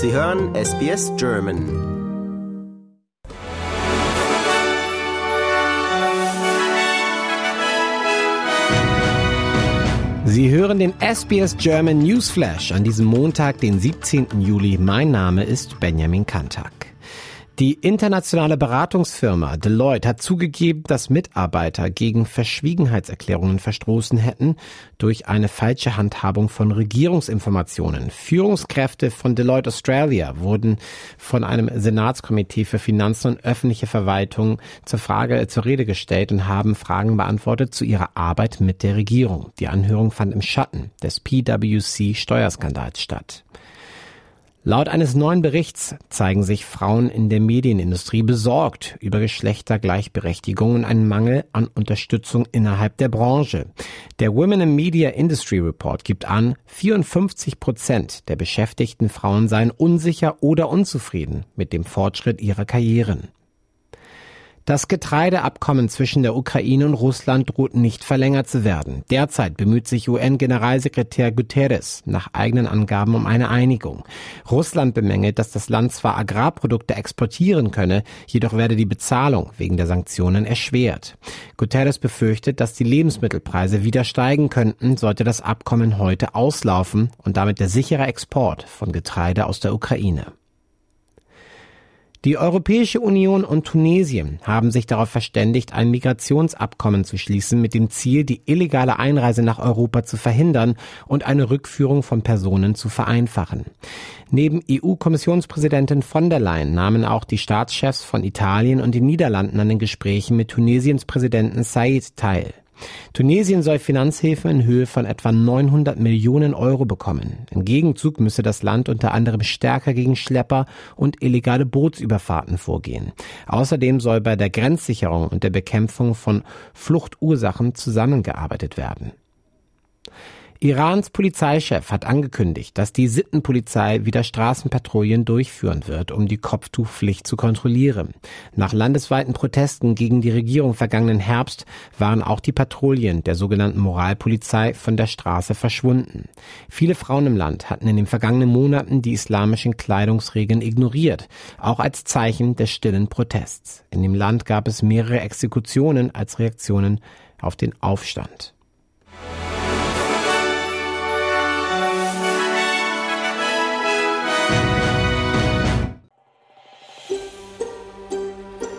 Sie hören SBS German. Sie hören den SBS German Newsflash an diesem Montag, den 17. Juli. Mein Name ist Benjamin Kantak. Die internationale Beratungsfirma Deloitte hat zugegeben, dass Mitarbeiter gegen Verschwiegenheitserklärungen verstoßen hätten durch eine falsche Handhabung von Regierungsinformationen. Führungskräfte von Deloitte Australia wurden von einem Senatskomitee für Finanzen und öffentliche Verwaltung zur Frage zur Rede gestellt und haben Fragen beantwortet zu ihrer Arbeit mit der Regierung. Die Anhörung fand im Schatten des PwC Steuerskandals statt. Laut eines neuen Berichts zeigen sich Frauen in der Medienindustrie besorgt über Geschlechtergleichberechtigung und einen Mangel an Unterstützung innerhalb der Branche. Der Women in Media Industry Report gibt an, 54 Prozent der beschäftigten Frauen seien unsicher oder unzufrieden mit dem Fortschritt ihrer Karrieren. Das Getreideabkommen zwischen der Ukraine und Russland droht nicht verlängert zu werden. Derzeit bemüht sich UN-Generalsekretär Guterres nach eigenen Angaben um eine Einigung. Russland bemängelt, dass das Land zwar Agrarprodukte exportieren könne, jedoch werde die Bezahlung wegen der Sanktionen erschwert. Guterres befürchtet, dass die Lebensmittelpreise wieder steigen könnten, sollte das Abkommen heute auslaufen und damit der sichere Export von Getreide aus der Ukraine. Die Europäische Union und Tunesien haben sich darauf verständigt, ein Migrationsabkommen zu schließen mit dem Ziel, die illegale Einreise nach Europa zu verhindern und eine Rückführung von Personen zu vereinfachen. Neben EU-Kommissionspräsidentin von der Leyen nahmen auch die Staatschefs von Italien und den Niederlanden an den Gesprächen mit Tunesiens Präsidenten Said teil. Tunesien soll Finanzhilfen in Höhe von etwa 900 Millionen Euro bekommen. Im Gegenzug müsse das Land unter anderem stärker gegen Schlepper und illegale Bootsüberfahrten vorgehen. Außerdem soll bei der Grenzsicherung und der Bekämpfung von Fluchtursachen zusammengearbeitet werden. Irans Polizeichef hat angekündigt, dass die Sittenpolizei wieder Straßenpatrouillen durchführen wird, um die Kopftuchpflicht zu kontrollieren. Nach landesweiten Protesten gegen die Regierung vergangenen Herbst waren auch die Patrouillen der sogenannten Moralpolizei von der Straße verschwunden. Viele Frauen im Land hatten in den vergangenen Monaten die islamischen Kleidungsregeln ignoriert, auch als Zeichen des stillen Protests. In dem Land gab es mehrere Exekutionen als Reaktionen auf den Aufstand.